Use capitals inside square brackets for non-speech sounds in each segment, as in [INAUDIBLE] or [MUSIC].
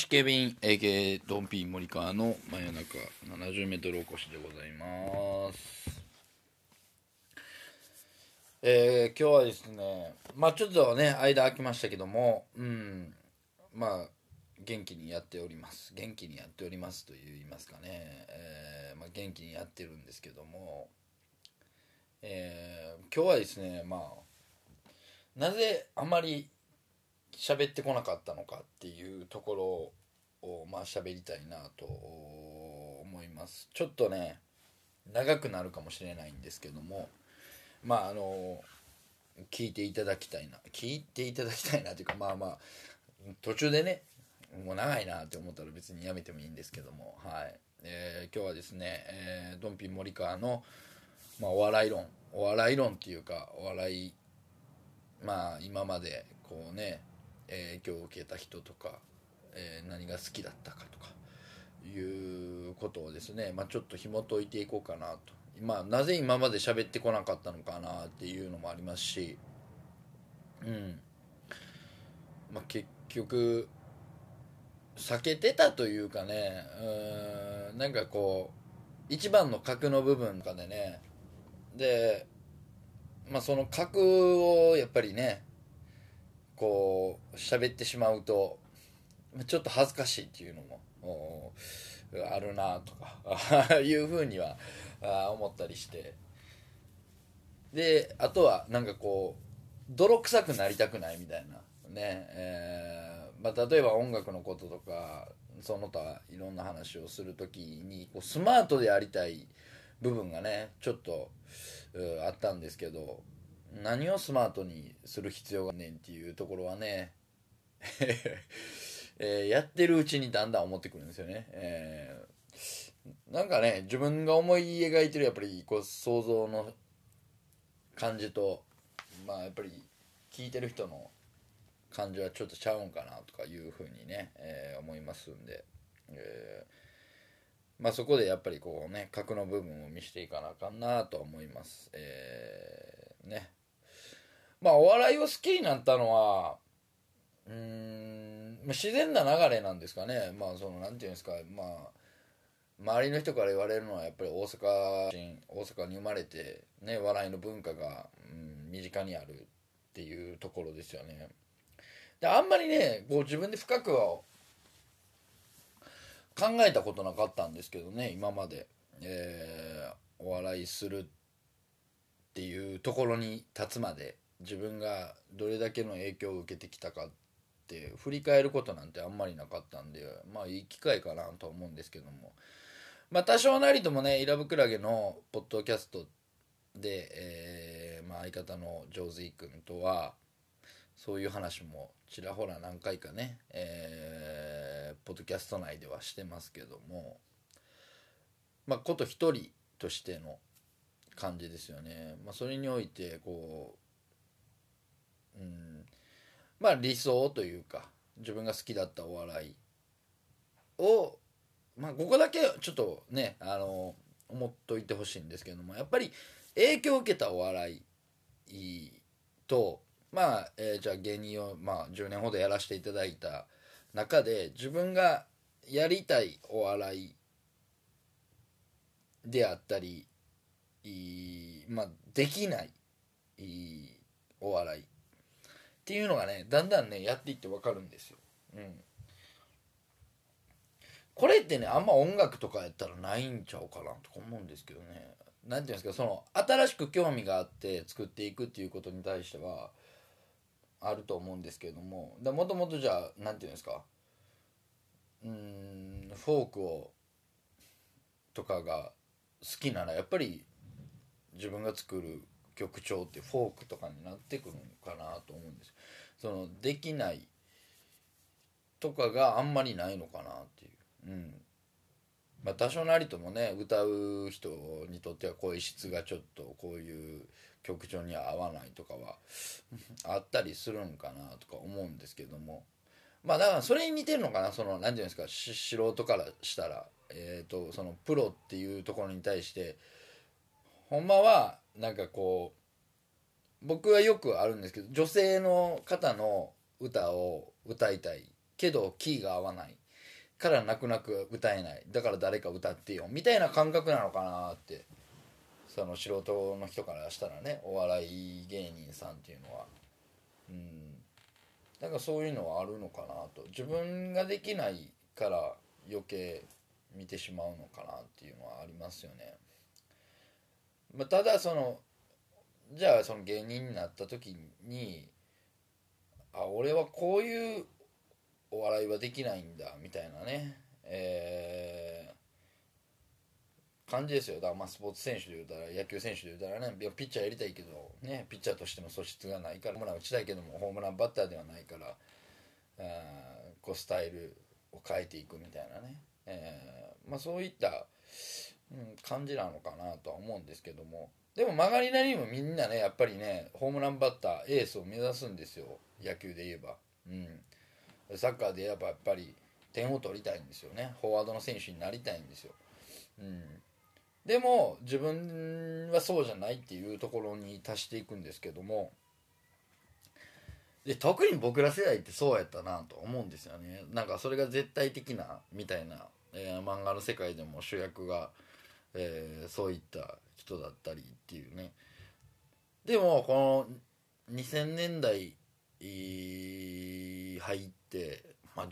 MC ケビン AK ドンピー森川の真夜中 70m おこしでございます。えー、今日はですねまあちょっとね間空きましたけどもうんまあ元気にやっております。元気にやっておりますと言いますかね、えーまあ、元気にやってるんですけどもえー今日はですねまあなぜあまり喋ってこなかったのかっていうところをまあ喋りたいなと思います。ちょっとね長くなるかもしれないんですけどもまああの聞いていただきたいな聞いていただきたいなというかまあまあ途中でねもう長いなって思ったら別にやめてもいいんですけどもはい、えー今日はですね、えードンピン森川の、まあ、お笑い論お笑い論っていうかお笑いまあ今までこうね影響を受けた人とか、え何が好きだったかとかいうことをですね、まあ、ちょっと紐解いていこうかなと、まあ、なぜ今まで喋ってこなかったのかなっていうのもありますしうん。まあ結局避けてたというかねうんなんかこう一番の核の部分とかでねでまあその核をやっぱりねこう喋ってしまうとちょっと恥ずかしいっていうのもあるなとか [LAUGHS] いうふうには思ったりして。であとはなんかこう泥臭くなりたくないみたいなねえーまあ、例えば音楽のこととかその他いろんな話をする時にこうスマートでありたい部分がねちょっとあったんですけど何をスマートにする必要がねんっていうところはね、[LAUGHS] えーやってるうちにだんだん思ってくるんですよね、えーなんかね自分が思い描いてるやっぱりこう想像の感じとまあやっぱり聞いてる人の感じはちょっとちゃうんかなとかいうふうにね、えー思いますんで、えーまあそこでやっぱりこうね核の部分を見せていかなあかんなとは思います。えーね。まあお笑いを好きになったのはうん自然な流れなんですかね。まあそのなんていうんですか。まあ周りの人から言われるのはやっぱり大阪人大阪に生まれてね笑いの文化が、うん、身近にあるっていうところですよね。であんまりねこう自分で深くは考えたことなかったんですけどね今まで、えーお笑いするっていうところに立つまで。自分がどれだけの影響を受けてきたかって振り返ることなんてあんまりなかったんでまあいい機会かなとは思うんですけどもまあ多少なりともねイラブクラゲのポッドキャストで、えーまあ、相方のジョーズイ君とはそういう話もちらほら何回かね、えーポッドキャスト内ではしてますけどもまあこと一人としての感じですよね。まあ、それにおいてこう、ん、まあ理想というか自分が好きだったお笑いをまあここだけちょっとねあの思っといてほしいんですけどもやっぱり影響を受けたお笑いとまあ、えーじゃあ芸人を、まあ、10年ほどやらせていただいた中で自分がやりたいお笑いであったりいいまあできないいいお笑いっていうのがねだんだんねやっていって分かるんですよ。うん。これってねあんま音楽とかやったらないんちゃうかなとか思うんですけどね。なんていうんですかその新しく興味があって作っていくっていうことに対してはあると思うんですけれども。もともとじゃあなんていうんですかうんフォークをとかが好きならやっぱり自分が作る曲調ってフォークとかになってくるのかなと思うんです。そのできないとかがあんまりないのかなっていう。うん。まあ多少なりともね歌う人にとっては声質がちょっとこういう曲調に合わないとかは [LAUGHS] あったりするんかなとか思うんですけども。まあだからそれに似てるのかなその何て言うんですか素人からしたら。えっ、とそのプロっていうところに対してほんまはなんかこう僕はよくあるんですけど女性の方の歌を歌いたいけどキーが合わないから泣く泣く歌えない。だから誰か歌ってよみたいな感覚なのかなってその素人の人からしたらねお笑い芸人さんっていうのは。うん。なんかそういうのはあるのかなと。自分ができないから余計見てしまうのかなっていうのはありますよね、まあ、ただそのじゃあその芸人になった時にあ俺はこういうお笑いはできないんだみたいなねえー、感じですよ。だからまあスポーツ選手で言うたら野球選手で言うたらねピッチャーやりたいけどねピッチャーとしての素質がないからホームラン打ちたいけどもホームランバッターではないからあこうスタイルを変えていくみたいなね、えー、まあ、そういった、うん、感じなのかなとは思うんですけども。でも曲がりなりにもみんなねやっぱりねホームランバッターエースを目指すんですよ。野球で言えば。うん。サッカーで言えばやっぱり点を取りたいんですよね。フォワードの選手になりたいんですよ、うん、でも自分はそうじゃないっていうところに達していくんですけども。で特に僕ら世代ってそうやったなと思うんですよね。なんかそれが絶対的なみたいな、えー、漫画の世界でも主役が、えー、そういった人だったりっていうね。でもこの2000年代入って、まあ、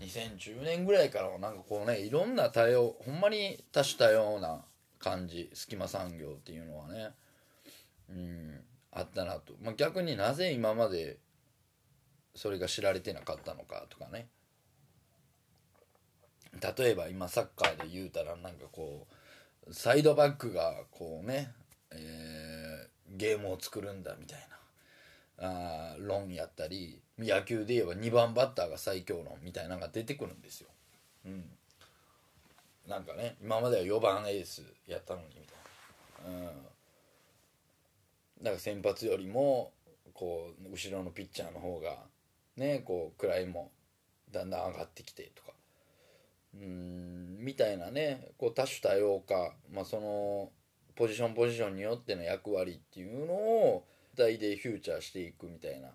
2010年ぐらいからなんかこうねいろんな多様ほんまに多種多様な感じ隙間産業っていうのはねうんあったなと、まあ、逆になぜ今までそれが知られてなかったのかとかね。例えば今サッカーで言うたらなんかこうサイドバックがこうね、えー、ゲームを作るんだみたいなあ論やったり野球で言えば2番バッターが最強論みたいなのが出てくるんですよ。うん、なんかね今までは4番エースやったのにみたいな。うん、だから先発よりもこう後ろのピッチャーの方がねこう位もだんだん上がってきてとかうんみたいなねこう多種多様化、まあ、そのポジションポジションによっての役割っていうのを体でフューチャーしていくみたいな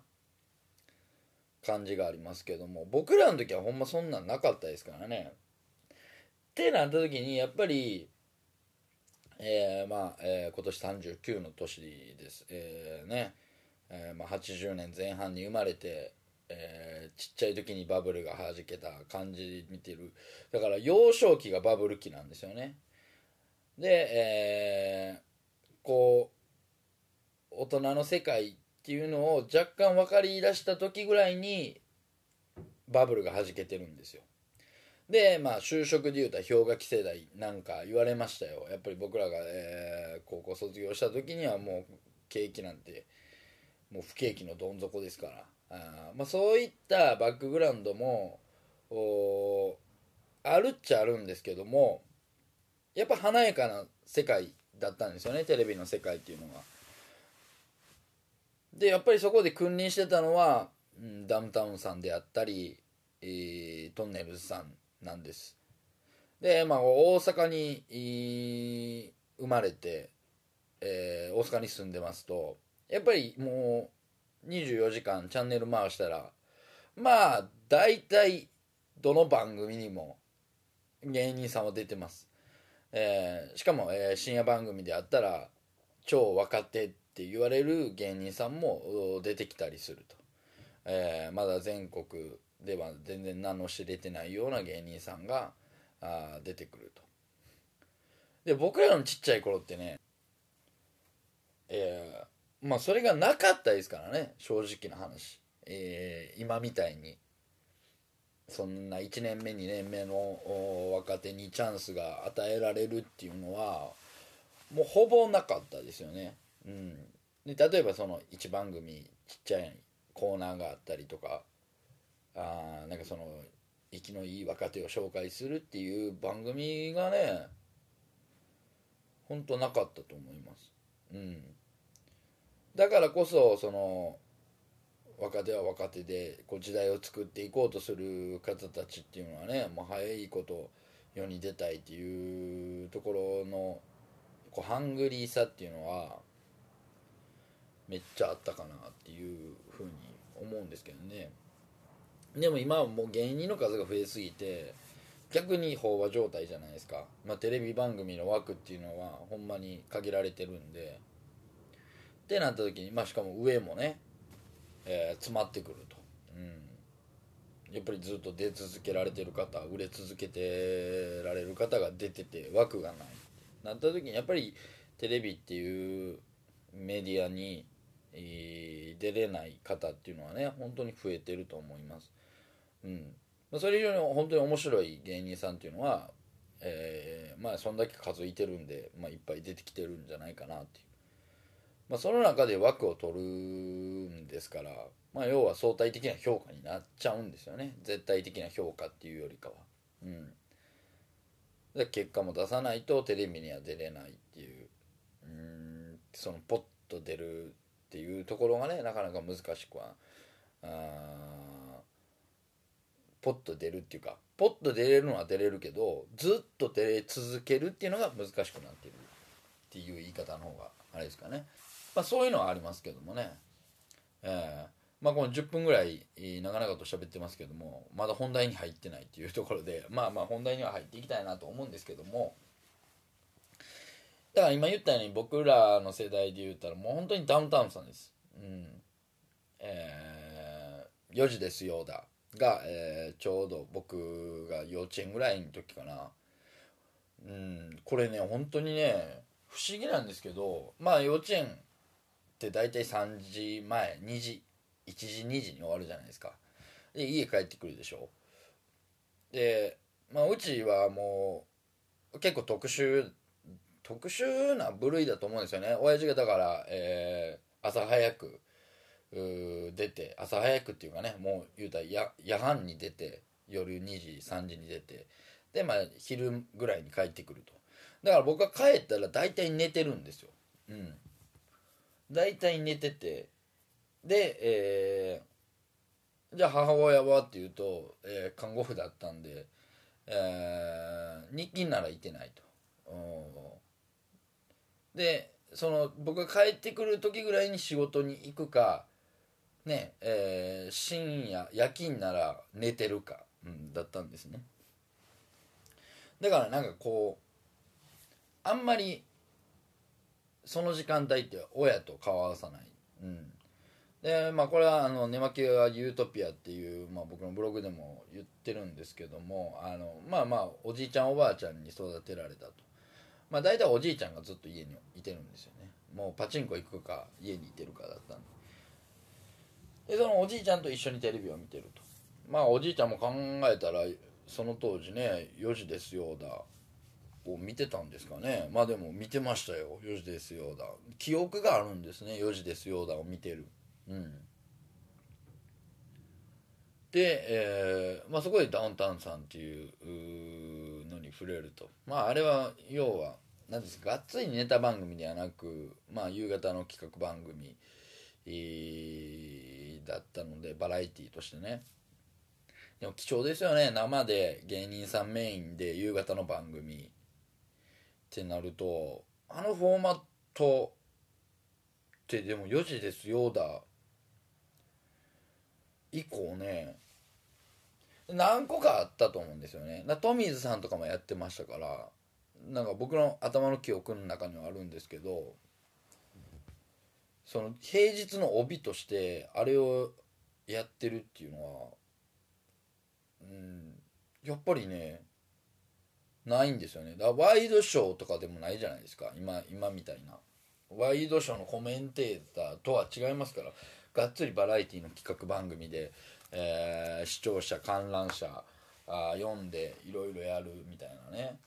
感じがありますけども僕らの時はほんまそんなんなかったですからね。ってなった時にやっぱりえー、まあ、えー、今年39の年です。えー、ね、え、まあ、80年前半に生まれて、えー、ちっちゃい時にバブルがはじけた感じ見てる。だから幼少期がバブル期なんですよね。で、えー、こう、大人の世界っていうのを若干分かり出した時ぐらいにバブルがはじけてるんですよでまあ就職でいうたら氷河期世代なんか言われましたよやっぱり僕らが、えー、高校卒業した時にはもう景気なんてもう不景気のどん底ですからあ、まあ、そういったバックグラウンドもあるっちゃあるんですけどもやっぱ華やかな世界だったんですよねテレビの世界っていうのは。でやっぱりそこで君臨してたのは、うん、ダウンタウンさんであったり、えー、トンネルズさんなんですでまあ大阪に生まれて、えー、大阪に住んでますとやっぱりもう24時間チャンネル回したらまあ大体どの番組にも芸人さんは出てます、えー、しかも、えー、深夜番組であったら超若手って言われる芸人さんも出てきたりすると、えー、まだ全国では全然名の知れてないような芸人さんがあ出てくると。で僕らのちっちゃい頃ってねえー、まあそれがなかったですからね正直な話、えー、今みたいに。そんな1年目2年目の若手にチャンスが与えられるっていうのはもうほぼなかったですよね。うん、で例えばその1番組ちっちゃいコーナーがあったりとかあなんかその生きのいい若手を紹介するっていう番組がね本当なかったと思います。うん。だからこそその若手は若手でこう時代を作っていこうとする方たちっていうのはねもう早いこと世に出たいっていうところのこうハングリーさっていうのはめっちゃあったかなっていうふうに思うんですけどね。でも今はもう芸人の数が増えすぎて逆に飽和状態じゃないですか、まあ、テレビ番組の枠っていうのはほんまに限られてるんで。ってなった時に、まあ、しかも上もね、えー詰まってくると、うん、やっぱりずっと出続けられてる方売れ続けてられる方が出てて枠がないなった時にやっぱりテレビっていうメディアに、えー出れない方っていうのはね本当に増えてると思います。うん。ま、それ以上に本当に面白い芸人さんっていうのは、えーまあそんだけ数いてるんで、まあ、いっぱい出てきてるんじゃないかなっていう、まあ、その中で枠を取るんですから、まあ、要は相対的な評価になっちゃうんですよね。絶対的な評価っていうよりかは。うん。で結果も出さないとテレビには出れないっていう。うん。そのポッと出るっていうところがねなかなか難しくはあポッと出るっていうかポッと出れるのは出れるけどずっと出れ続けるっていうのが難しくなってるっていう言い方の方があれですかね。まあそういうのはありますけどもね。えーまあこの10分ぐらい長々と喋ってますけどもまだ本題に入ってないっていうところでまあまあ本題には入っていきたいなと思うんですけども。だから今言ったように僕らの世代で言ったらもう本当にダウンタウンさんです。うん。えー、4時ですよだ。が、えーちょうど僕が幼稚園ぐらいの時かな。うん。これね本当にね不思議なんですけどまあ幼稚園って大体3時前2時1時2時に終わるじゃないですか。で家帰ってくるでしょ。でまあうちはもう結構特殊特殊な部類だと思うんですよね。親父がだから、えー朝早く出て朝早くっていうかねもう言うたらや夜半に出て夜2時3時に出てでまあ昼ぐらいに帰ってくると。だから僕が帰ったら大体寝てるんですよ。うん。大体寝てて。で、えーじゃあ母親はっていうと、えー看護婦だったんで、えー日勤ならいてないと。でその僕が帰ってくる時ぐらいに仕事に行くかねえー深夜夜勤なら寝てるか、うん、だったんですね。だからなんかこうあんまりその時間帯って親と顔合わさない、うん、でまあこれはあの「寝巻きはユートピア」っていう、まあ、僕のブログでも言ってるんですけどもあのまあまあおじいちゃんおばあちゃんに育てられたと。まあ大体おじいちゃんがずっと家にいてるんですよね。もうパチンコ行くか家にいてるかだったんで。でそのおじいちゃんと一緒にテレビを見てると。まあおじいちゃんも考えたらその当時ね「4時ですよ」だ。を見てたんですかね。まあでも見てましたよ「4時ですよ」だ。記憶があるんですね「4時ですよ」だを見てる。うん。で、えーまあ、そこでダウンタウンさんっていうのに触れると。まああれは要は何ですかがっつりネタ番組ではなく、まあ、夕方の企画番組、だったのでバラエティーとしてね。でも貴重ですよね。生で芸人さんメインで夕方の番組。ってなるとあのフォーマットってでも4時ですよだ。以降ね何個かあったと思うんですよね。だトミーズさんとかもやってましたからなんか僕の頭の記憶の中にはあるんですけどその平日の帯としてあれをやってるっていうのはうんやっぱりねないんですよね。だからワイドショーとかでもないじゃないですか。今今みたいな。ワイドショーのコメンテーターとは違いますから。がっつりバラエティの企画番組で、えー視聴者観覧車あ読んでいろいろやるみたいなね。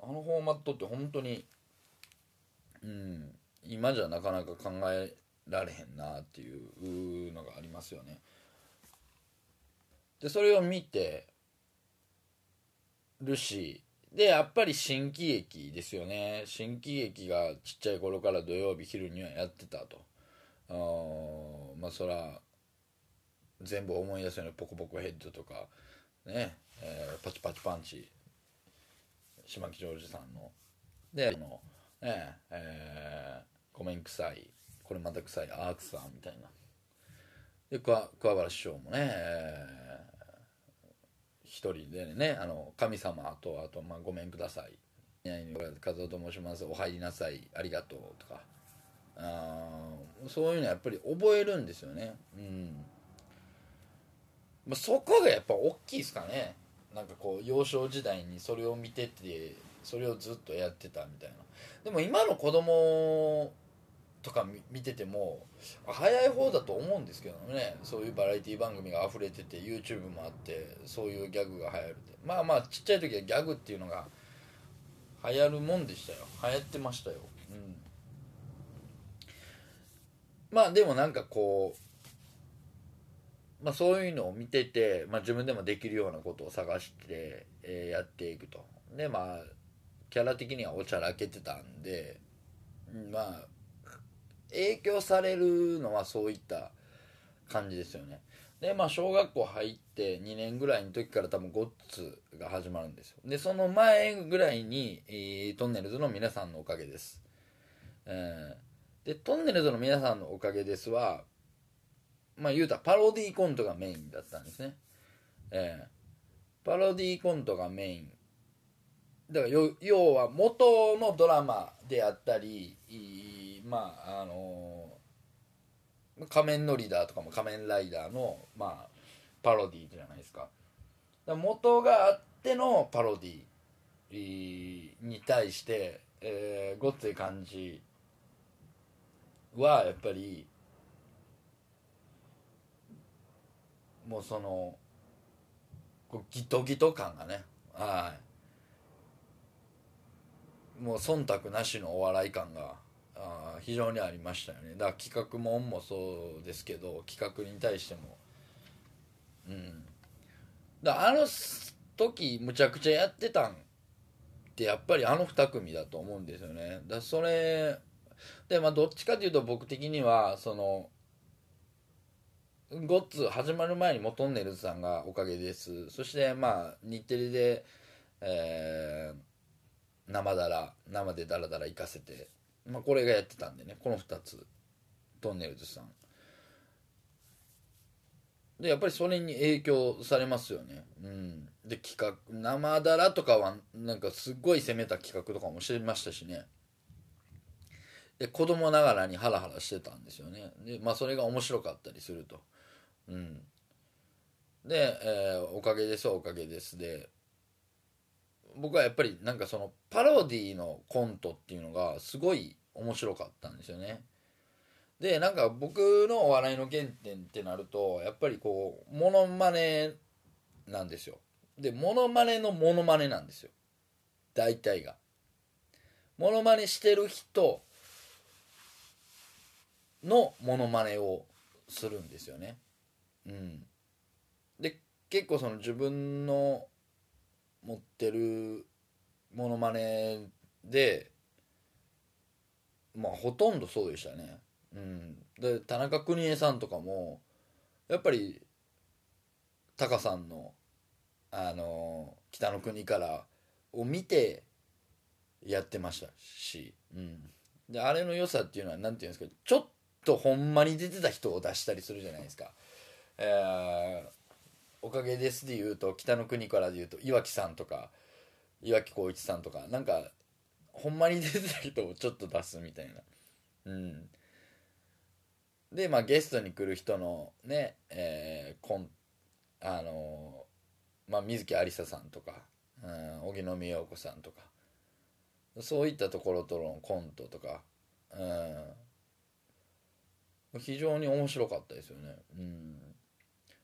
あのフォーマットって本当にうん今じゃなかなか考えられへんなっていうのがありますよね。でそれを見てるしでやっぱり新喜劇ですよね。新喜劇がちっちゃい頃から土曜日昼にはやってたと。あまあそら全部思い出すよねポコポコヘッドとかね、えーパチパチパンチ島木ジョージさんの。であのねえーごめん臭いこれまた臭いアークさんみたいな。で桑原師匠もね、えー一人でねあの神様とあと、まあ、ごめんください「和夫と申します。お入りなさい。ありがとう」とか。あそういうのやっぱり覚えるんですよね。うん、まあ、そこがやっぱ大きいですかね。なんかこう幼少時代にそれを見ててそれをずっとやってたみたいな。でも今の子供とか見てても早い方だと思うんですけどね。そういうバラエティ番組が溢れてて YouTube もあってそういうギャグが流行るって。まあまあちっちゃい時はギャグっていうのが流行るもんでしたよ。流行ってましたよ。うん。まあでもなんかこうまあそういうのを見てて、まあ、自分でもできるようなことを探して、えーやっていくと。でまあキャラ的にはおちゃらけてたんでまあ影響されるのはそういった感じですよね。でまあ小学校入って2年ぐらいの時から多分ゴッツが始まるんですよ。でその前ぐらいに、えートンネルズの皆さんのおかげです、えーでトンネルズの皆さんのおかげですはまあ言うたらパロディーコントがメインだったんですね。えーパロディーコントがメイン。だから要は元のドラマであったりまああのー仮面のリーダーとかも仮面ライダーのまあパロディじゃないですか。だ元があってのパロディいに対して、えーごっつい感じはやっぱりもうそのこうギトギト感がねはい。もう忖度なしのお笑い感があ非常にありましたよね。だから企画もんもそうですけど企画に対しても。うん。だあの時むちゃくちゃやってたんってやっぱりあの2組だと思うんですよね。だそれでまあどっちかというと僕的にはそのゴッツ始まる前にモトンネルズさんがおかげです。そしてまあ日テレで、えー生だら生でダラダラ行かせて、まあ、これがやってたんでねこの2つトンネルズさん。でやっぱりそれに影響されますよね。うん。で企画生だらとかはなんかすっごい攻めた企画とかもしてましたしね。で子供ながらにハラハラしてたんですよね。でまあそれが面白かったりすると。うん。で、えーおかげですおかげです」で僕はやっぱりなんかそのパロディのコントっていうのがすごい面白かったんですよね。でなんか僕のお笑いの原点ってなるとやっぱりこうモノマネなんですよ。でモノマネのモノマネなんですよ。大体が。モノマネしてる人のモノマネをするんですよね。うん。で結構その自分の持ってるモノマネでまあほとんどそうでしたね。うん。で田中邦衛さんとかもやっぱりタカさんのあの北の国からを見てやってましたし、うん、であれの良さっていうのは何て言うんですかちょっとほんまに出てた人を出したりするじゃないですか。えーおかげですで言うと北の国からで言うと岩城さんとか岩城浩一さんとかなんかほんまに出てた人をちょっと出すみたいな。うん。でまあゲストに来る人のねえー、コンあのまあ水木有沙さんとか、うん、荻野目洋子さんとかそういったところとのコントとか、うん、非常に面白かったですよね。うん。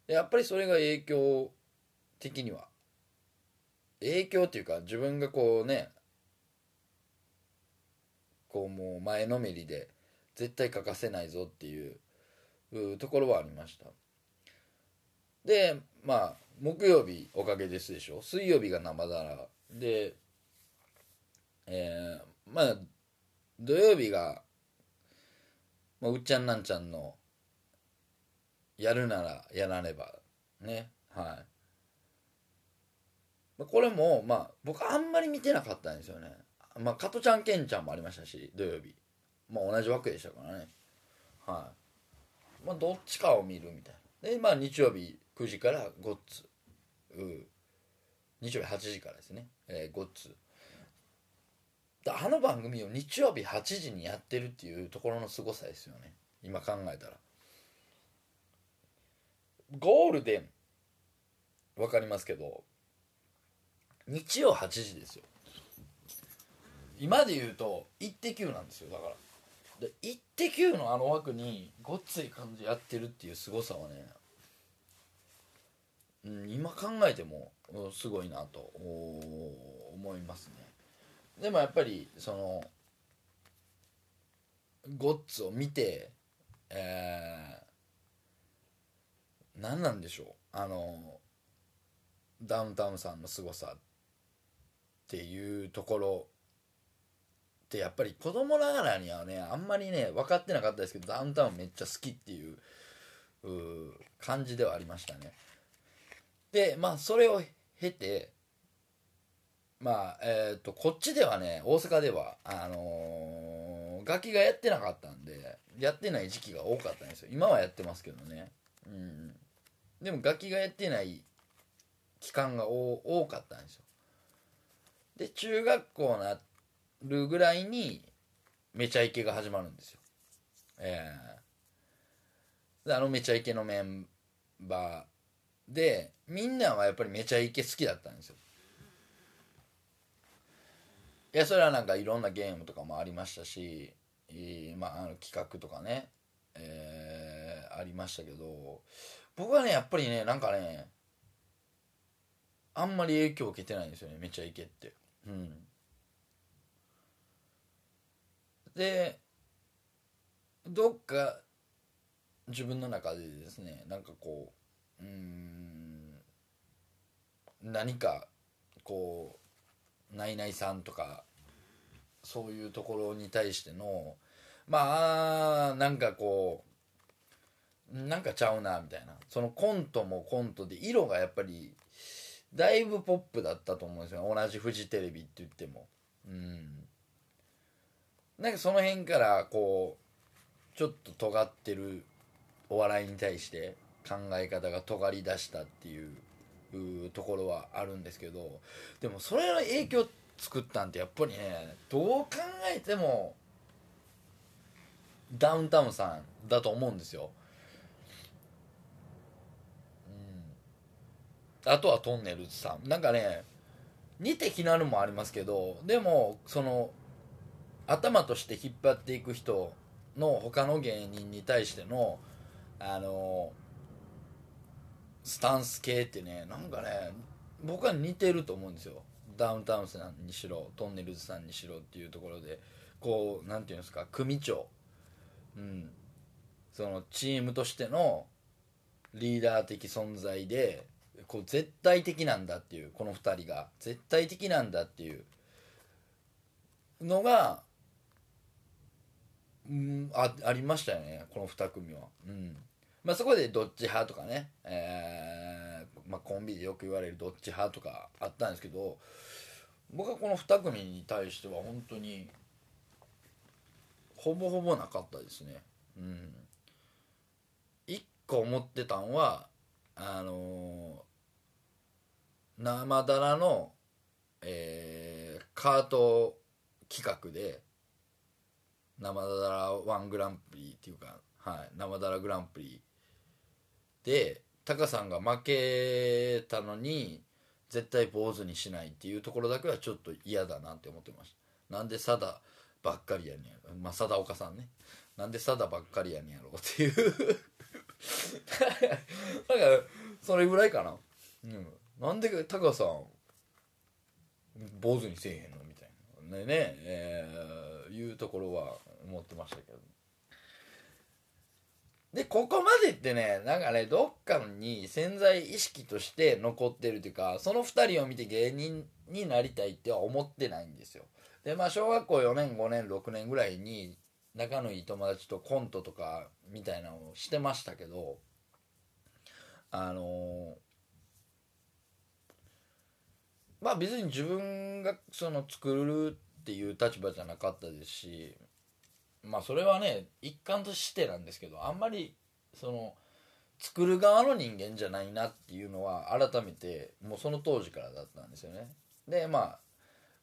やっぱりそれが影響的には。影響っていうか自分がこうねこうもう前のめりで絶対欠かせないぞっていうところはありました。でまあ木曜日おかげですでしょ？水曜日が生だら。でえー、まあ土曜日が、まあ、うっちゃんなんちゃんのやるならやらねば。ね。はい。これもまあ僕あんまり見てなかったんですよね。まあ加トちゃんケンちゃんもありましたし土曜日。まあ同じ枠でしたからね。はい。まあどっちかを見るみたいな。でまあ日曜日9時からゴッツう日曜日8時からですね、えー、ゴッツあの番組を日曜日8時にやってるっていうところのすごさですよね。今考えたら。ゴールデン分かりますけど日曜8時ですよ今で言うと「イッテ Q!」なんですよだからで「イッテ Q!」のあの枠にごっつい感じやってるっていうすごさはね、うん、今考えてもすごいなと思いますねでもやっぱりそのゴッツを見てえー、何なんでしょう？あのダウンタウンさんの凄さっていうところ。ってやっぱり子供ながらにはねあんまりね分かってなかったですけどダウンタウンめっちゃ好きっていう感じではありましたね。でまあそれを経てまあえっ、ー、とこっちではね大阪ではあのー、楽器がやってなかったんでやってない時期が多かったんですよ。今はやってますけどね。うん。でも楽器がやってない期間が多かったんですよ。で中学校なるぐらいにめちゃイケが始まるんですよ。ええー、あのめちゃイケのメンバーでみんなはやっぱりめちゃイケ好きだったんですよ。いやそれはなんかいろんなゲームとかもありましたし、まあ、あの企画とかね、えー、ありましたけど僕はねやっぱりねなんかねあんまり影響を受けてないんですよねめちゃイケって。うん。でどっか自分の中でですねなんかこううん何かこうナイナイさんとかそういうところに対してのまあなんかこうなんかちゃうなみたいな。そのコントもコントで色がやっぱりだいぶポップだったと思うんですよ。同じフジテレビって言っても。うん。なんかその辺からこうちょっと尖ってるお笑いに対して考え方が尖り出したっていうところはあるんですけど。でもそれの影響作ったんってやっぱりねどう考えてもダウンタウンさんだと思うんですよ。うん、あとはトンネルズさん。なんかね似て非なるもありますけどでもその頭として引っ張っていく人の他の芸人に対してのあのスタンス系ってねなんかね僕は似てると思うんですよ。ダウンタウンさんにしろトンネルズさんにしろっていうところで。こうなんていうんですか組長。うん。そのチームとしてのリーダー的存在でこう絶対的なんだっていうこの2人が絶対的なんだっていうのが、うん、あありましたよねこの2組は。うん。まあ、そこでどっち派とかね、えーまあ、コンビでよく言われるどっち派とかあったんですけど僕はこの2組に対しては本当にほぼほぼなかったですね。うん。一個思ってたんはあの、生だらの、えー、カート企画で生だらワングランプリっていうか、はい、生だらグランプリでタカさんが負けたのに絶対坊主にしないっていうところだけはちょっと嫌だなって思ってました。なんで貞ばっかりやねん。まあ貞岡さんね。なんで貞ばっかりやねんやろうっていう。[LAUGHS] だからそれぐらいかな。うん。なんでタカさん坊主にせえへんのみたいな。ねねえー、いうところは思ってましたけど。でここまでってねなんかねどっかに潜在意識として残ってるというかその2人を見て芸人になりたいっては思ってないんですよ。でまあ小学校4年5年6年ぐらいに仲のいい友達とコントとかみたいなのをしてましたけどあのーまあ別に自分がその作るっていう立場じゃなかったですしまあそれはね一貫としてなんですけどあんまりその作る側の人間じゃないなっていうのは改めてもうその当時からだったんですよね。でまあ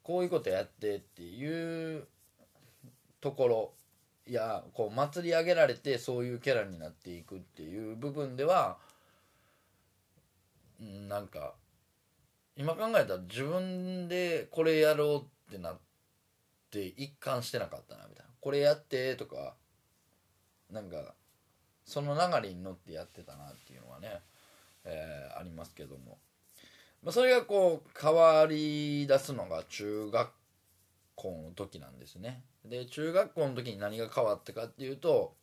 こういうことやってっていうところやこう祭り上げられてそういうキャラになっていくっていう部分ではうんなんか今考えたら自分でこれやろうってなって一貫してなかったなみたいな。これやってとかなんかその流れに乗ってやってたなっていうのはね、えーありますけども、まあ、それがこう変わり出すのが中学校の時なんですね。で中学校の時に何が変わったかっていうと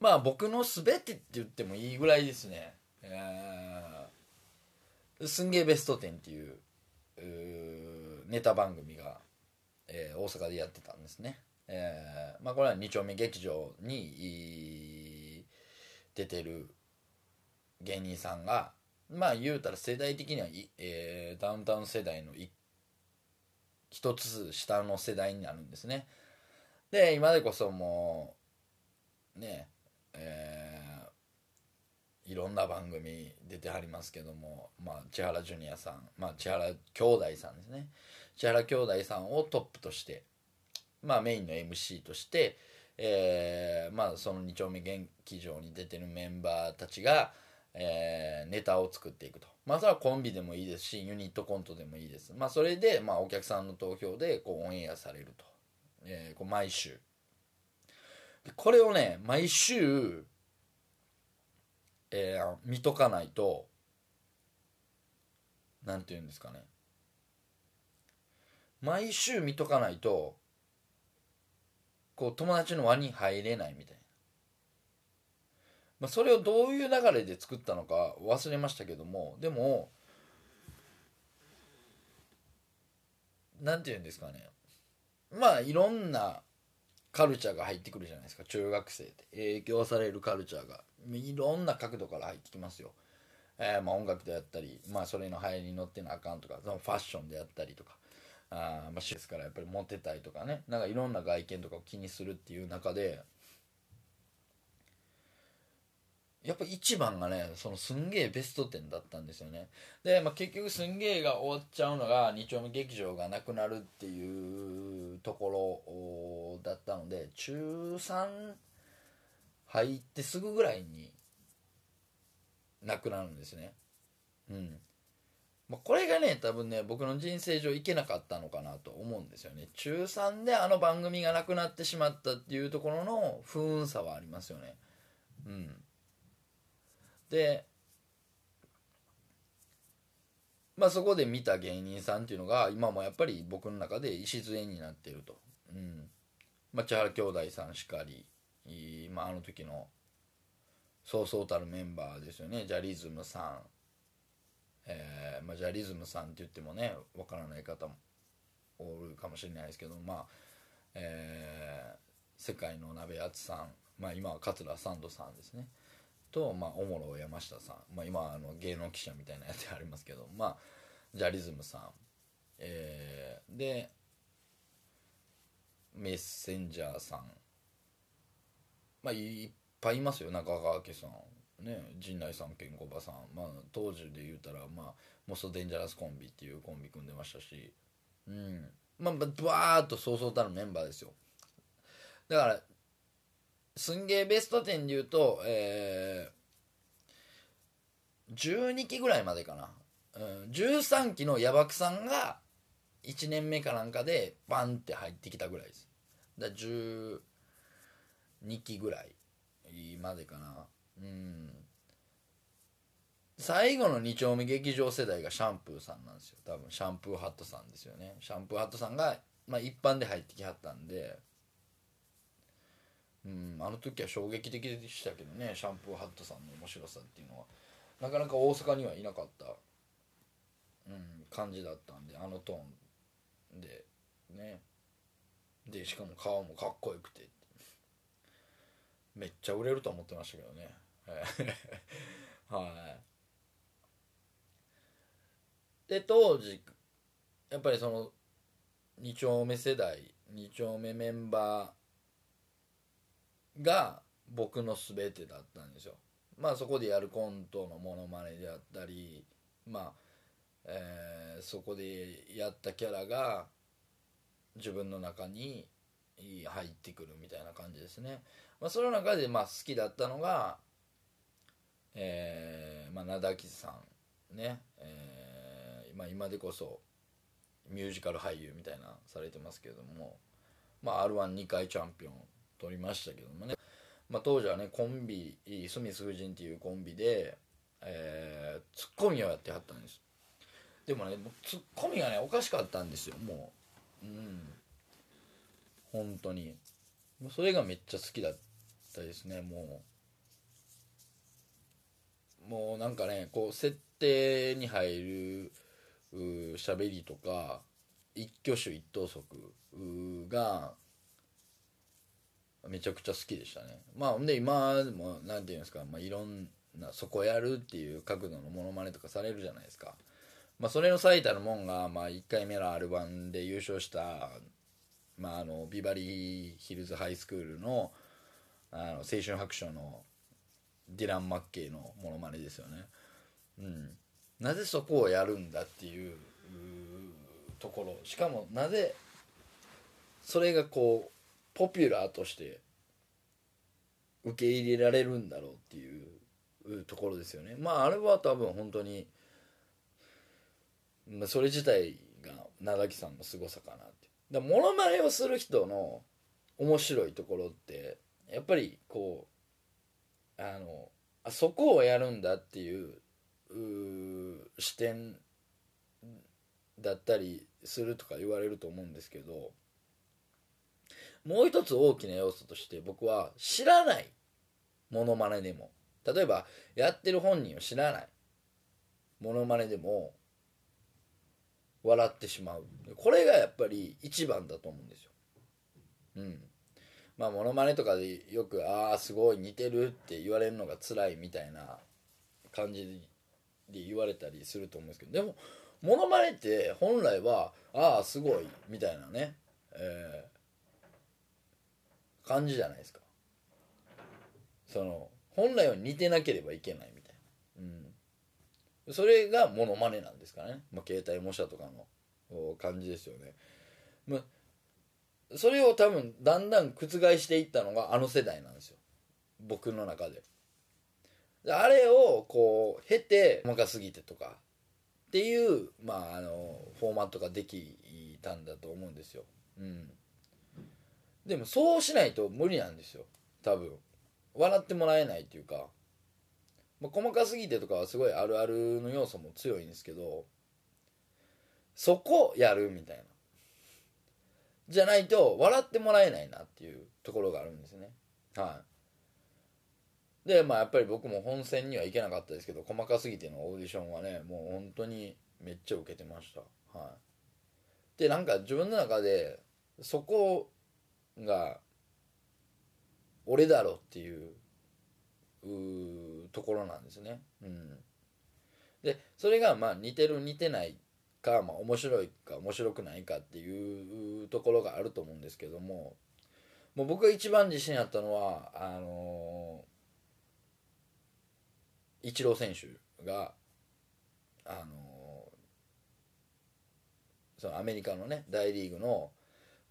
まあ僕の全てって言ってもいいぐらいですね、えーすんげえベスト10っていうネタ番組が、えー大阪でやってたんですね、えーまあ、これは2丁目劇場に出てる芸人さんがまあ言うたら世代的にはい、えーダウンタウン世代の一つ下の世代になるんですね。で今でこそもうねえーいろんな番組出てはりますけども、まあ、千原ジュニアさん、まあ、千原兄弟さんですね。千原兄弟さんをトップとして、まあ、メインの MC として、えーまあ、その2丁目劇場に出てるメンバーたちが、えーネタを作っていくと、まあ、それはコンビでもいいですしユニットコントでもいいです、まあ、それで、まあ、お客さんの投票でこうオンエアされると、えーこう毎週。これをね毎週えー見とかないとなんて言うんですかね。毎週見とかないとこう友達の輪に入れないみたいな、まあ、それをどういう流れで作ったのか忘れましたけどもでもなんて言うんですかね。まあいろんなカルチャーが入ってくるじゃないですか。中学生で影響されるカルチャーが。いろんな角度から入ってきますよ、えーまあ、音楽であったり、まあ、それの流行りに乗ってなあかんとかそのファッションであったりとかあ、まあ、ですからやっぱりモテたいとかねなんかいろんな外見とかを気にするっていう中でやっぱ一番がねそのすんげえベスト10だったんですよね。で、まあ、結局すんげえが終わっちゃうのが2丁目劇場がなくなるっていうところだったので中3入ってすぐぐらいになくなるんですね。うん。まあ、これがね多分ね僕の人生上いけなかったのかなと思うんですよね。中3であの番組がなくなってしまったっていうところの不運さはありますよね。うん。でまあそこで見た芸人さんっていうのが今もやっぱり僕の中で礎になってると。うん。まあ千原兄弟さんしかりまあ、あの時のそうそうたるメンバーですよね。ジャリズムさん。えーまあ、ジャリズムさんって言ってもねわからない方もおるかもしれないですけどまあ、えー世界の鍋やつさん、まあ、今は桂サンドさんですね。と、まあ、おもろ山下さん、まあ、今あの芸能記者みたいなやつありますけど、まあ、ジャリズムさん、えーでメッセンジャーさん。まあいっぱいいますよ。中川家さん。ね。陣内さんケンコバさん。まあ当時で言うたらまあモストデンジャラスコンビっていうコンビ組んでましたし。うん。まあバーッとそうそうたるメンバーですよ。だからすんげえベスト10で言うとえー、12期ぐらいまでかな、うん、13期のヤバクさんが1年目かなんかでバンって入ってきたぐらいです。だか2期ぐらいまでかな。うん。最後の2丁目劇場世代がシャンプーさんなんですよ。多分シャンプーハットさんですよね。シャンプーハットさんが、まあ、一般で入ってきはったんで。うん、あの時は衝撃的でしたけどね。シャンプーハットさんの面白さっていうのは。なかなか大阪にはいなかった、うん、感じだったんであのトーンで。ね。でしかも顔もかっこよくて。めっちゃ売れると思ってましたけどね。[LAUGHS] はい。で当時やっぱりその2丁目世代2丁目メンバーが僕の全てだったんですよ。まあそこでやるコントのモノマネであったりまあ、えーそこでやったキャラが自分の中に入ってくるみたいな感じですね、まあ、その中でまあ好きだったのがえーまあ、灘木さんね、えーまあ、今でこそミュージカル俳優みたいなされてますけれども、まあ、r 1 2回チャンピオン取りましたけどもね、まあ、当時はねコンビスミス夫人っていうコンビで、えーツッコミをやってはったんです。でもねもツッコミがねおかしかったんですよもう。うん。本当に。それがめっちゃ好きだったですねもう。もうなんかねこう設定に入るう喋りとか一挙手一投足がめちゃくちゃ好きでしたね。まあほんで今でもなんていうんですか、まあ、いろんなそこやるっていう角度のモノマネとかされるじゃないですか。まあそれの最たるもんが、まあ、1回目の r 1で優勝した、まあ、あのビバリーヒルズハイスクールのあの青春白書のディラン・マッケイのモノマネですよね。うん。なぜそこをやるんだっていうところ。しかもなぜそれがこうポピュラーとして受け入れられるんだろうっていうところですよね。まああれは多分本当にまあそれ自体が灘木さんの凄さかなって。だモノマネをする人の面白いところってやっぱりこうあのあそこをやるんだっていう視点だったりするとか言われると思うんですけどもう一つ大きな要素として僕は知らないモノマネでも例えばやってる本人を知らないモノマネでも笑ってしまう。これがやっぱり一番だと思うんですよ。うん。まあモノマネとかでよく「ああすごい似てる」って言われるのが辛いみたいな感じで言われたりすると思うんですけどでもモノマネって本来は「ああすごい」みたいなね、えー感じじゃないですか。その本来は似てなければいけないみたいな、うん、それがモノマネなんですかね、まあ、携帯模写とかの感じですよね、まあ、それを多分だんだん覆していったのがあの世代なんですよ。僕の中で。であれをこう経て細かすぎてとかっていう、まあ、あのフォーマットができたんだと思うんですよ、うん、でもそうしないと無理なんですよ。多分。笑ってもらえないっていうか、まあ、細かすぎてとかはすごいあるあるの要素も強いんですけどそこやるみたいな。じゃないと笑ってもらえないなっていうところがあるんですね。はい。でまあやっぱり僕も本戦には行けなかったですけど細かすぎてのオーディションはねもう本当にめっちゃ受けてました。はい。でなんか自分の中でそこが俺だろっていうところなんですね。うん、でそれがまあ似てる似てないか、まあ、面白いか面白くないかっていうところがあると思うんですけどももう僕が一番自信あったのはあのー、イチロー選手があのーそのアメリカのね大リーグの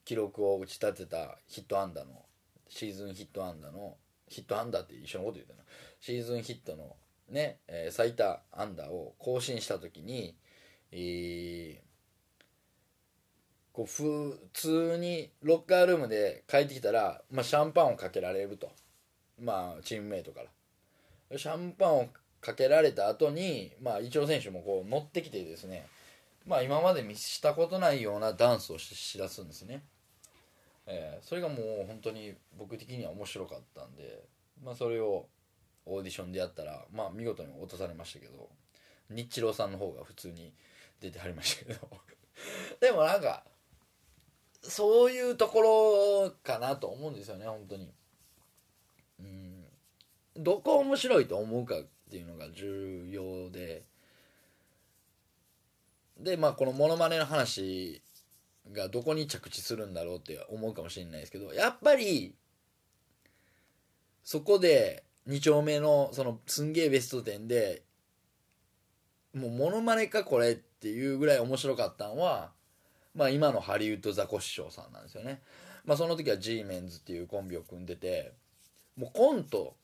記録を打ち立てたヒットアンダーのシーズンヒットアンダーのヒットアンダーって一緒のこと言ってるのシーズンヒットのね、えー最多アンダーを更新した時に、えーこう普通にロッカールームで帰ってきたら、まあ、シャンパンをかけられると。まあチームメイトから。シャンパンをかけられた後にまあイチロー選手もこう乗ってきてですね。まあ今まで見したことないようなダンスをししだすんですね。えーそれがもう本当に僕的には面白かったんで、まあ、それをオーディションでやったら、まあ、見事に落とされましたけど日郎さんの方が普通に出てはりましたけど。[LAUGHS] でもなんかそういうところかなと思うんですよね本当に。うん。どこ面白いと思うかっていうのが重要で。でまあこのモノマネの話がどこに着地するんだろうって思うかもしれないですけどやっぱりそこで2丁目のそのすんげえベスト10でもうモノマネかこれっていうぐらい面白かったのはまあ今のハリウッドザコシショウさんなんですよね。まあその時は G メンズっていうコンビを組んでてもうコント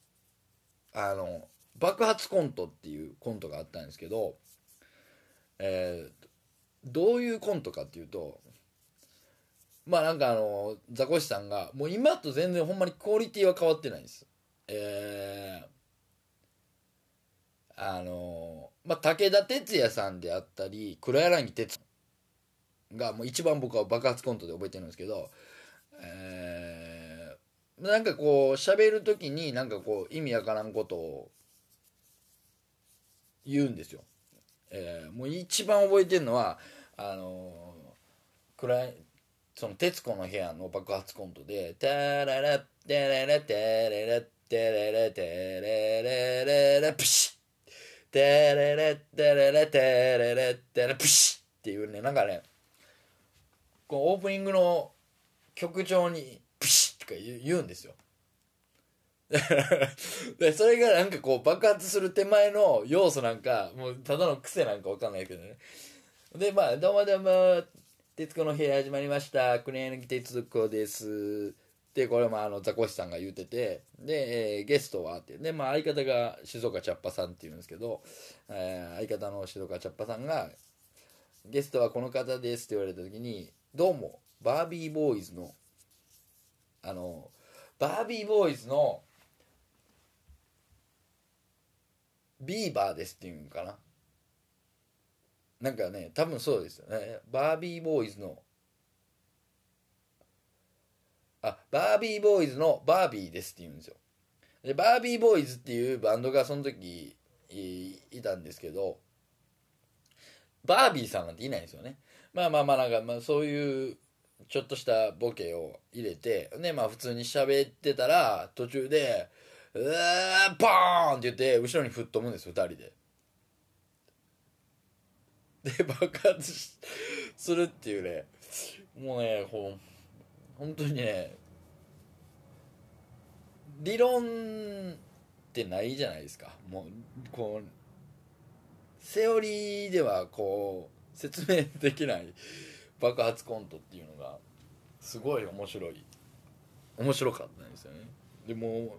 あの爆発コントっていうコントがあったんですけどえーどういうコントかっていうとまあなんかあのザコシさんがもう今と全然ほんまにクオリティは変わってないんです。えーあのまあ武田鉄矢さんであったり黒柳徹がもう一番僕は爆発コントで覚えてるんですけどえーなんかこう喋る時になんかこう意味わからんことを言うんですよ。えーもう一番覚えてるのはあのー暗いその『徹子の部屋』の爆発コントで「タララッテレレテレレテレレテレレレレプシッテレレテレレテレレテレプシッ」っていうねなんかねこうオープニングの曲調に「プシッ」とか言う言うんですよ。[LAUGHS] でそれがなんかこう爆発する手前の要素なんかもうただの癖なんかわかんないけどね。でまあどうもどうも「徹子の部屋」始まりました。黒柳徹子です。でこれもあのザコシさんが言うててで、えーゲストはってでまあ相方が静岡茶っ葉さんっていうんですけど、えー相方の静岡茶っ葉さんが「ゲストはこの方です」って言われた時に「どうもバービーボーイズのあのバービーボーイズのビーバーですっていうんかな。なんかね多分そうですよね。バービーボーイズのあバービーボーイズのバービーですって言うんですよでバービーボーイズっていうバンドがその時いたんですけどバービーさんなんていないんですよねまあまあまあなんか、まあ、そういうちょっとしたボケを入れてでまあ普通に喋ってたら途中で「うーボーン!」って言って後ろに吹っ飛ぶんですよ2人で。で爆発するっていうねもうねこう本当にね理論ってないじゃないですか。もうこうセオリーではこう説明できない [LAUGHS] 爆発コントっていうのがすごい面白い。面白かったんですよね。でも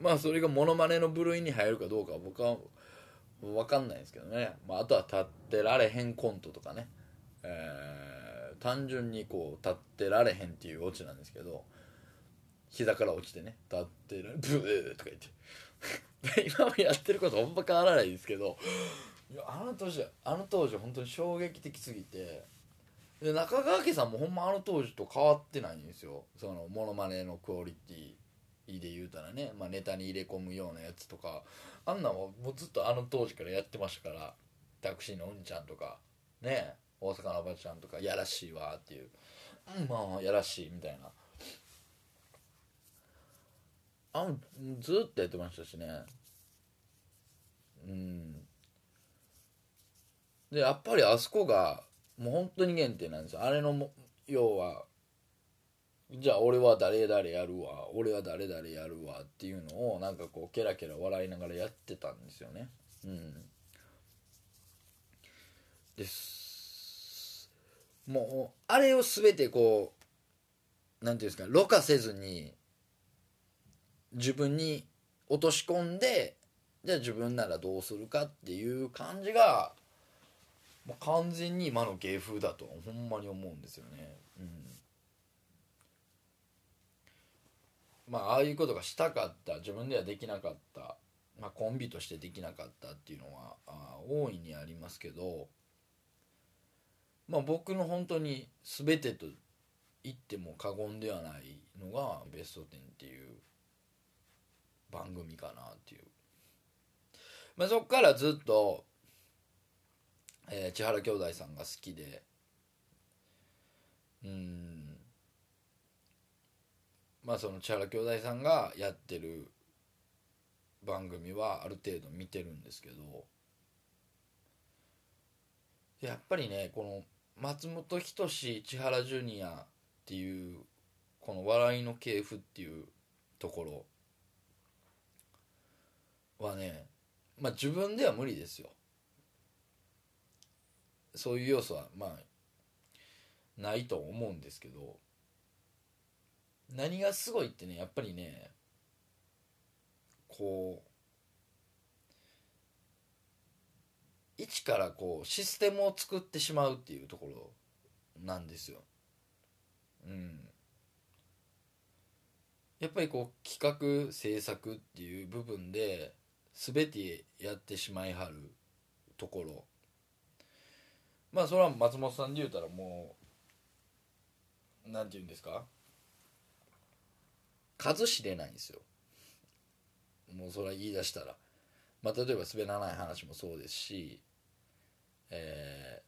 まあそれがモノマネの部類に入るかどうかは僕は分かんないですけどね、まあ、あとは立ってられへんコントとかね、えー単純にこう立ってられへんっていうオチなんですけど膝から落ちてね立ってられブーとか言って。[LAUGHS] 今もやってることほんま変わらないですけどいやあの当時あの当時本当に衝撃的すぎてで中川家さんもほんまあの当時と変わってないんですよ。そのモノマネのクオリティで言うたらね、まあ、ネタに入れ込むようなやつとかあんなんはもうずっとあの当時からやってましたからタクシーのうんちゃんとかね。大阪のおばちゃんとかやらしいわっていう、うん、まあやらしいみたいな。あずっとやってましたしね。うん。でやっぱりあそこがもう本当に原点なんですよ。あれのも要はじゃあ俺は誰々やるわ俺は誰々やるわっていうのをなんかこうケラケラ笑いながらやってたんですよね。うん。です。もうあれを全てこうなんていうんですかろ過せずに自分に落とし込んでじゃあ自分ならどうするかっていう感じが完全に今の芸風だとほんまに思うんですよね。うんまあああいうことがしたかった自分ではできなかった、まあ、コンビとしてできなかったっていうのはあ大いにありますけど、まあ、僕の本当に全てと言っても過言ではないのがベスト10っていう番組かなっていう、まあ、そっからずっと、えー、千原兄弟さんが好きでうん。まあその千原兄弟さんがやってる番組はある程度見てるんですけどやっぱりねこの松本人志千原ジュニアっていうこの笑いの系譜っていうところはねまあ自分では無理ですよ。そういう要素はまあないと思うんですけど何がすごいってねやっぱりねこう一からこうシステムを作ってしまうっていうところなんですよ。うん。やっぱりこう企画制作っていう部分で全てやってしまいはるところ。まあそれは松本さんで言うたらもう何て言うんですか？数知れないんですよ。もうそれは言い出したら。まあ例えば滑らない話もそうですし。え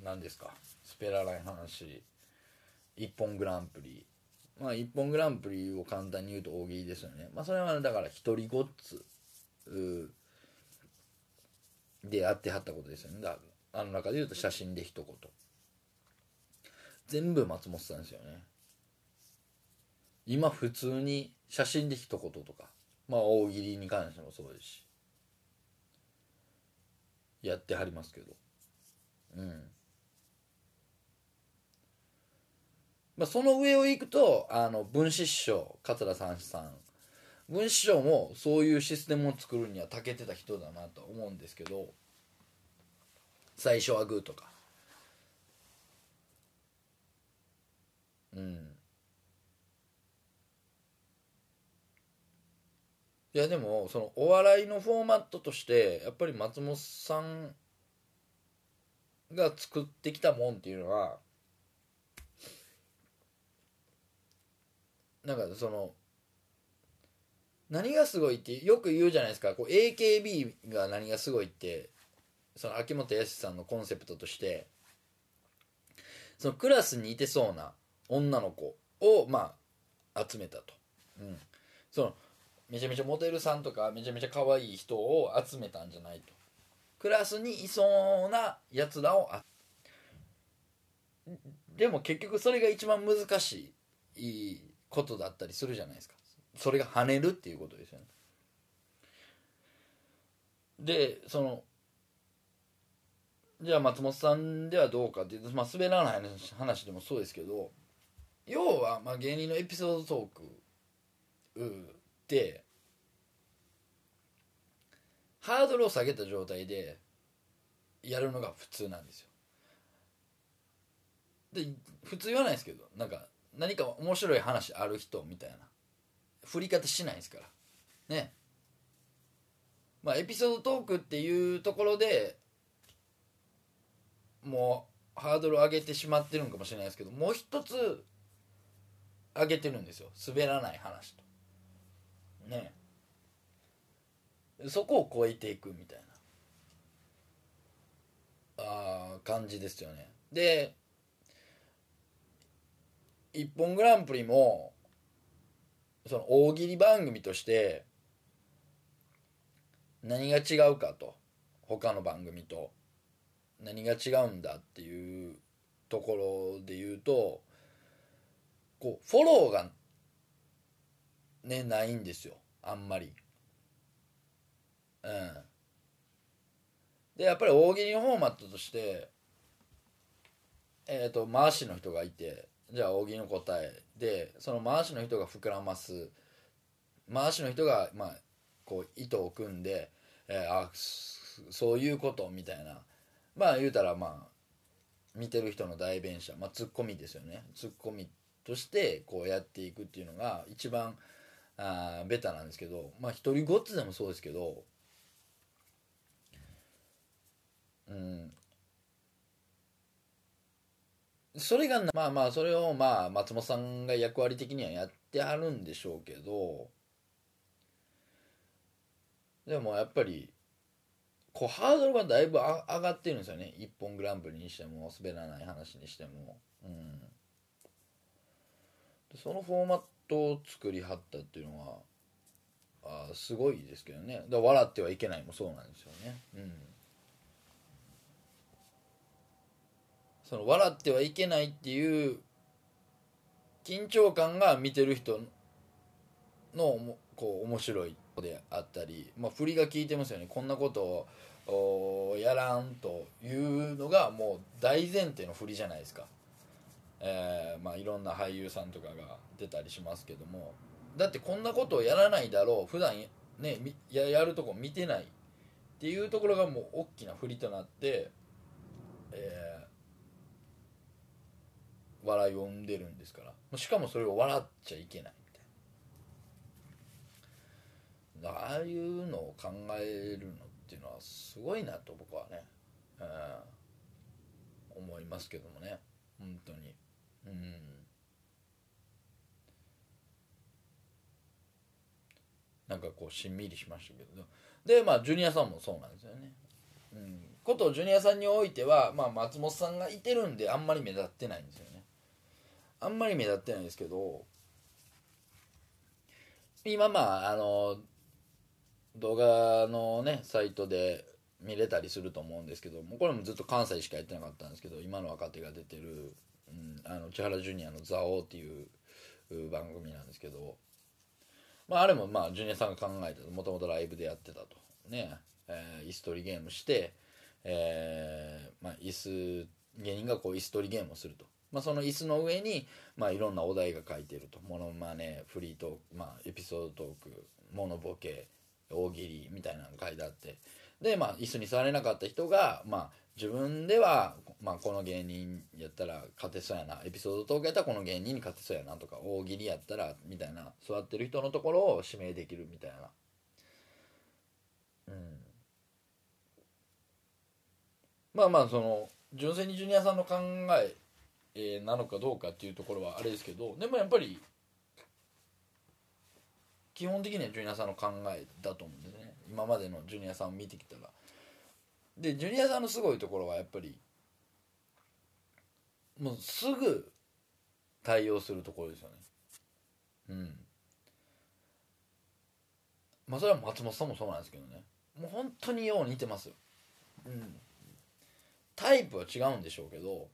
ー、何ですか？スペラライン話。一本グランプリ。まあ一本グランプリを簡単に言うと大喜利ですよね。まあそれは、ね、だから一人ごっつでやってはったことですよね。だあの中で言うと写真で一言。全部松本さんですよね。今普通に写真で一言とか。まあ大喜利に関してもそうですし。やってはりますけど。うん。まあその上を行くとあの分子師匠桂三枝さん。分子師匠もそういうシステムを作るには長けてた人だなと思うんですけど最初はグーとか。うん。いやでもそのお笑いのフォーマットとしてやっぱり松本さんが作ってきたもんっていうのはなんかその何がすごいってよく言うじゃないですか。こう AKB が何がすごいってその秋元康さんのコンセプトとして。そのクラスにいてそうな女の子をまあ集めたと、うん、そのめちゃめちゃモデルさんとかめちゃめちゃ可愛い人を集めたんじゃないと。クラスにいそうなやつらをでも結局それが一番難しいことだったりするじゃないですか。それが跳ねるっていうことですよね。でそのじゃあ松本さんではどうかっていうと、まあ、滑らない話でもそうですけど要はまあ芸人のエピソードトークってハードルを下げた状態でやるのが普通なんですよ。で普通言わないですけどなんか何か面白い話ある人みたいな。振り方しないですから。ね。まあエピソードトークっていうところでもうハードルを上げてしまってるんかもしれないですけどもう一つ上げてるんですよ。滑らない話と。ね。そこを超えていくみたいな。あ感じですよね。で「一本グランプリ」もその大喜利番組として何が違うかと。他の番組と。何が違うんだっていうところで言うとこうフォローがねないんですよ。あんまり。うん。でやっぱり大喜利フォーマットとしてえっ、ー、と回しの人がいてじゃあ大喜利の答えでその回しの人が膨らます。回しの人がまあこう糸を組んで、えー、あそういうことみたいな。まあ言うたらまあ見てる人の代弁者。まあツッコミですよね。ツッコミとしてこうやっていくっていうのが一番あベタなんですけどまあ一人ごっつでもそうですけどうん。それがまあまあそれをまあ松本さんが役割的にはやってはるんでしょうけどでもやっぱりこうハードルがだいぶ上がってるんですよね「一本グランプリ」にしても滑らない話にしても。うん。そのフォーマットを作りはったっていうのはあすごいですけどね。だ笑ってはいけないもそうなんですよね。うん。その笑ってはいけないっていう緊張感が見てる人のもこう面白いであったり、まあ、振りが効いてますよね。こんなことをやらんというのがもう大前提の振りじゃないですか、えーまあ、いろんな俳優さんとかが出たりしますけども。だってこんなことをやらないだろう。普段ねややるとこ見てないっていうところがもう大きな振りとなって、えー笑いを生んでるんですから。しかもそれを笑っちゃいけないみたいな。ああいうのを考えるのっていうのはすごいなと僕はね、えー思いますけどもね。本当に。うん。なんかこうしんみりしましたけど。でまあジュニアさんもそうなんですよね。うん。ことジュニアさんにおいては、まあ、松本さんがいてるんであんまり目立ってないんですよね。あんまり目立ってないんですけど今まああの動画のねサイトで見れたりすると思うんですけどもこれもずっと関西しかやってなかったんですけど今の若手が出てる、うん、あの千原ジュニアの「蔵王」っていうう番組なんですけど、まあ、あれもまあジュニアさんが考えてもともとライブでやってたと。ね、えー、椅子取りゲームして、えーまあ、椅子芸人がこう椅子取りゲームをすると、まあ、その椅子の上に、まあ、いろんなお題が書いてると。モノマネフリートーク、まあ、エピソードトークモノボケ大喜利みたいなのが書いてあって。で、まあ、椅子に座れなかった人が、まあ、自分では、まあ、この芸人やったら勝てそうやな。エピソードトークやったらこの芸人に勝てそうやなとか大喜利やったらみたいな座ってる人のところを指名できるみたいな。うん。まあまあその純粋にジュニアさんの考ええーなのかどうかっていうところはあれですけどでもやっぱり基本的にはジュニアさんの考えだと思うんですね。今までのジュニアさんを見てきたら。でジュニアさんのすごいところはやっぱりもうすぐ対応するところですよね。うん。まあそれは松本さんもそうなんですけどね。もう本当によう似てますよ。うん。タイプは違うんでしょうけど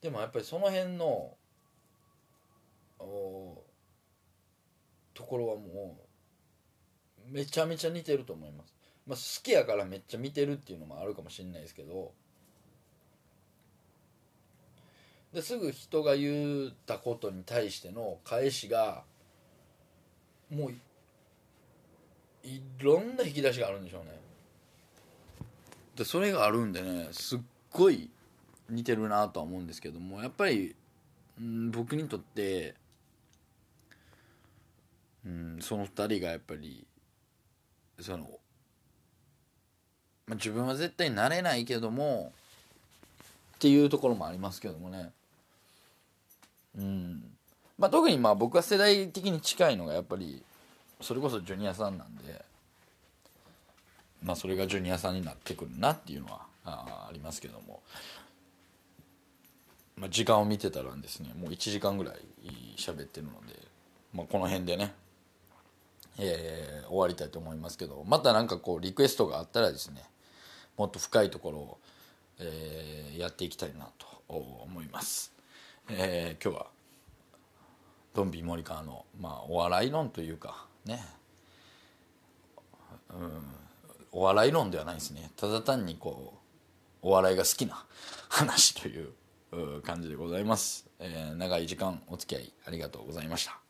でもやっぱりその辺のところはもうめちゃめちゃ似てると思います、まあ、好きやからめっちゃ見てるっていうのもあるかもしれないですけど。ですぐ人が言ったことに対しての返しがもういいろんな引き出しがあるんでしょうね。でそれがあるんでねすっごい似てるなとは思うんですけどもやっぱり、うん、僕にとって、うん、その2人がやっぱりその、まあ、自分は絶対なれないけどもっていうところもありますけどもね。うん。まあ特にまあ僕は世代的に近いのがやっぱりそれこそジュニアさんなんでまあそれがジュニアさんになってくるなっていうのはあありますけども、まあ、時間を見てたらですねもう1時間ぐらい喋ってるので、まあ、この辺でね、えー終わりたいと思いますけどまた何かこうリクエストがあったらですねもっと深いところを、えーやっていきたいなと思います、えー今日はドンビ森川の、まあ、お笑い論というかね。うんお笑い論ではないですね。ただ単にこうお笑いが好きな [LAUGHS] 話というう感じでございます、えー長い時間お付き合いありがとうございました。